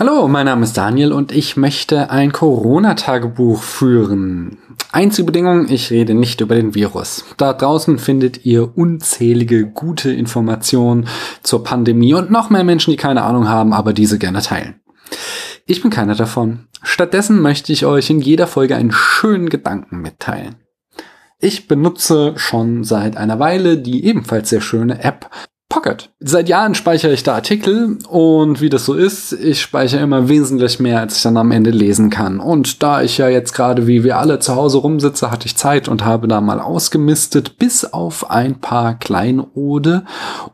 Hallo, mein Name ist Daniel und ich möchte ein Corona-Tagebuch führen. Einzige Bedingung, ich rede nicht über den Virus. Da draußen findet ihr unzählige gute Informationen zur Pandemie und noch mehr Menschen, die keine Ahnung haben, aber diese gerne teilen. Ich bin keiner davon. Stattdessen möchte ich euch in jeder Folge einen schönen Gedanken mitteilen. Ich benutze schon seit einer Weile die ebenfalls sehr schöne App Pocket. Seit Jahren speichere ich da Artikel und wie das so ist, ich speichere immer wesentlich mehr, als ich dann am Ende lesen kann. Und da ich ja jetzt gerade wie wir alle zu Hause rumsitze, hatte ich Zeit und habe da mal ausgemistet, bis auf ein paar Kleinode.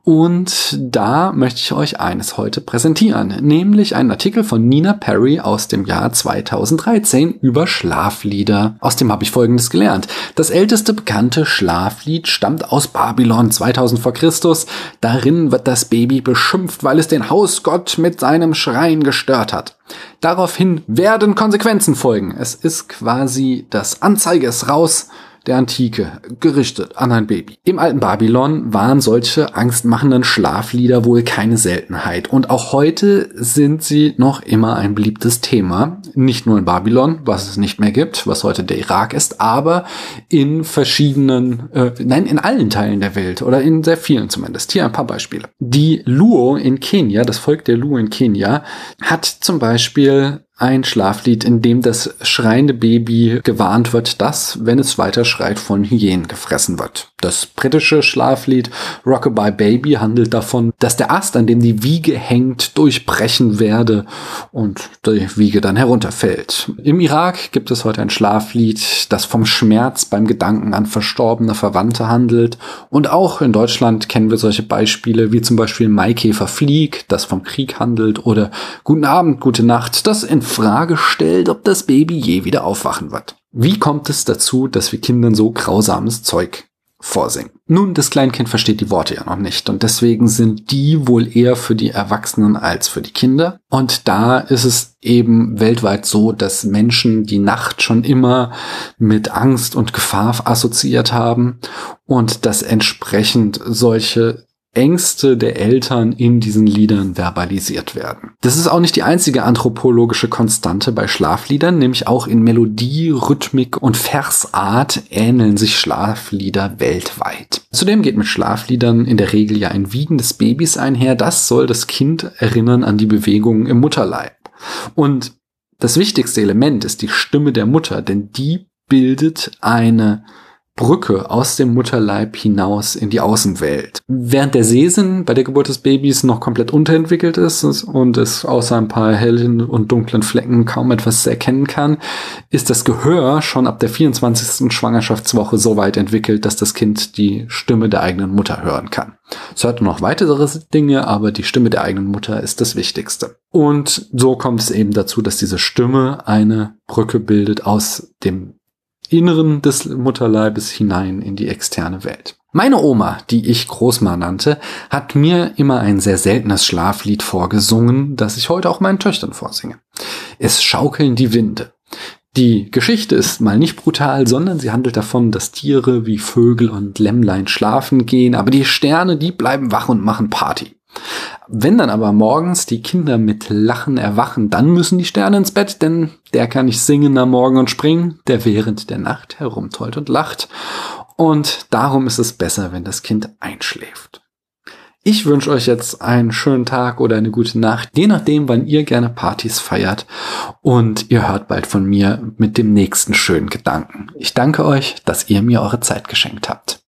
Und da möchte ich euch eines heute präsentieren, nämlich einen Artikel von Nina Perry aus dem Jahr 2013 über Schlaflieder. Aus dem habe ich Folgendes gelernt. Das älteste bekannte Schlaflied stammt aus Babylon 2000 vor Christus. Darin wird das Baby beschimpft, weil es den Hausgott mit seinem Schreien gestört hat. Daraufhin werden Konsequenzen folgen. Es ist quasi das Anzeige ist raus der Antike, gerichtet an ein Baby. Im alten Babylon waren solche angstmachenden Schlaflieder wohl keine Seltenheit und auch heute sind sie noch immer ein beliebtes Thema. Nicht nur in Babylon, was es nicht mehr gibt, was heute der Irak ist, aber in verschiedenen, äh, nein, in allen Teilen der Welt oder in sehr vielen zumindest. Hier ein paar Beispiele. Die Luo in Kenia, das Volk der Luo in Kenia, hat zum Beispiel ein Schlaflied, in dem das schreiende Baby gewarnt wird, dass, wenn es weiter schreit, von Hyänen gefressen wird. Das britische Schlaflied Rockabye Baby handelt davon, dass der Ast, an dem die Wiege hängt, durchbrechen werde und die Wiege dann herunterfällt. Im Irak gibt es heute ein Schlaflied, das vom Schmerz beim Gedanken an verstorbene Verwandte handelt. Und auch in Deutschland kennen wir solche Beispiele wie zum Beispiel Maikäfer Flieg, das vom Krieg handelt, oder Guten Abend, gute Nacht, das in Frage stellt, ob das Baby je wieder aufwachen wird. Wie kommt es dazu, dass wir Kindern so grausames Zeug vorsingen? Nun, das Kleinkind versteht die Worte ja noch nicht und deswegen sind die wohl eher für die Erwachsenen als für die Kinder. Und da ist es eben weltweit so, dass Menschen die Nacht schon immer mit Angst und Gefahr assoziiert haben und dass entsprechend solche Ängste der Eltern in diesen Liedern verbalisiert werden. Das ist auch nicht die einzige anthropologische Konstante bei Schlafliedern, nämlich auch in Melodie, Rhythmik und Versart ähneln sich Schlaflieder weltweit. Zudem geht mit Schlafliedern in der Regel ja ein Wiegen des Babys einher. Das soll das Kind erinnern an die Bewegungen im Mutterleib. Und das wichtigste Element ist die Stimme der Mutter, denn die bildet eine Brücke aus dem Mutterleib hinaus in die Außenwelt. Während der Sehsinn bei der Geburt des Babys noch komplett unterentwickelt ist und es außer ein paar hellen und dunklen Flecken kaum etwas erkennen kann, ist das Gehör schon ab der 24. Schwangerschaftswoche so weit entwickelt, dass das Kind die Stimme der eigenen Mutter hören kann. Es hört noch weitere Dinge, aber die Stimme der eigenen Mutter ist das Wichtigste. Und so kommt es eben dazu, dass diese Stimme eine Brücke bildet aus dem Inneren des Mutterleibes hinein in die externe Welt. Meine Oma, die ich Großma nannte, hat mir immer ein sehr seltenes Schlaflied vorgesungen, das ich heute auch meinen Töchtern vorsinge. Es schaukeln die Winde. Die Geschichte ist mal nicht brutal, sondern sie handelt davon, dass Tiere wie Vögel und Lämmlein schlafen gehen, aber die Sterne, die bleiben wach und machen Party. Wenn dann aber morgens die Kinder mit Lachen erwachen, dann müssen die Sterne ins Bett, denn der kann nicht singen am Morgen und springen, der während der Nacht herumtollt und lacht. Und darum ist es besser, wenn das Kind einschläft. Ich wünsche euch jetzt einen schönen Tag oder eine gute Nacht, je nachdem, wann ihr gerne Partys feiert. Und ihr hört bald von mir mit dem nächsten schönen Gedanken. Ich danke euch, dass ihr mir eure Zeit geschenkt habt.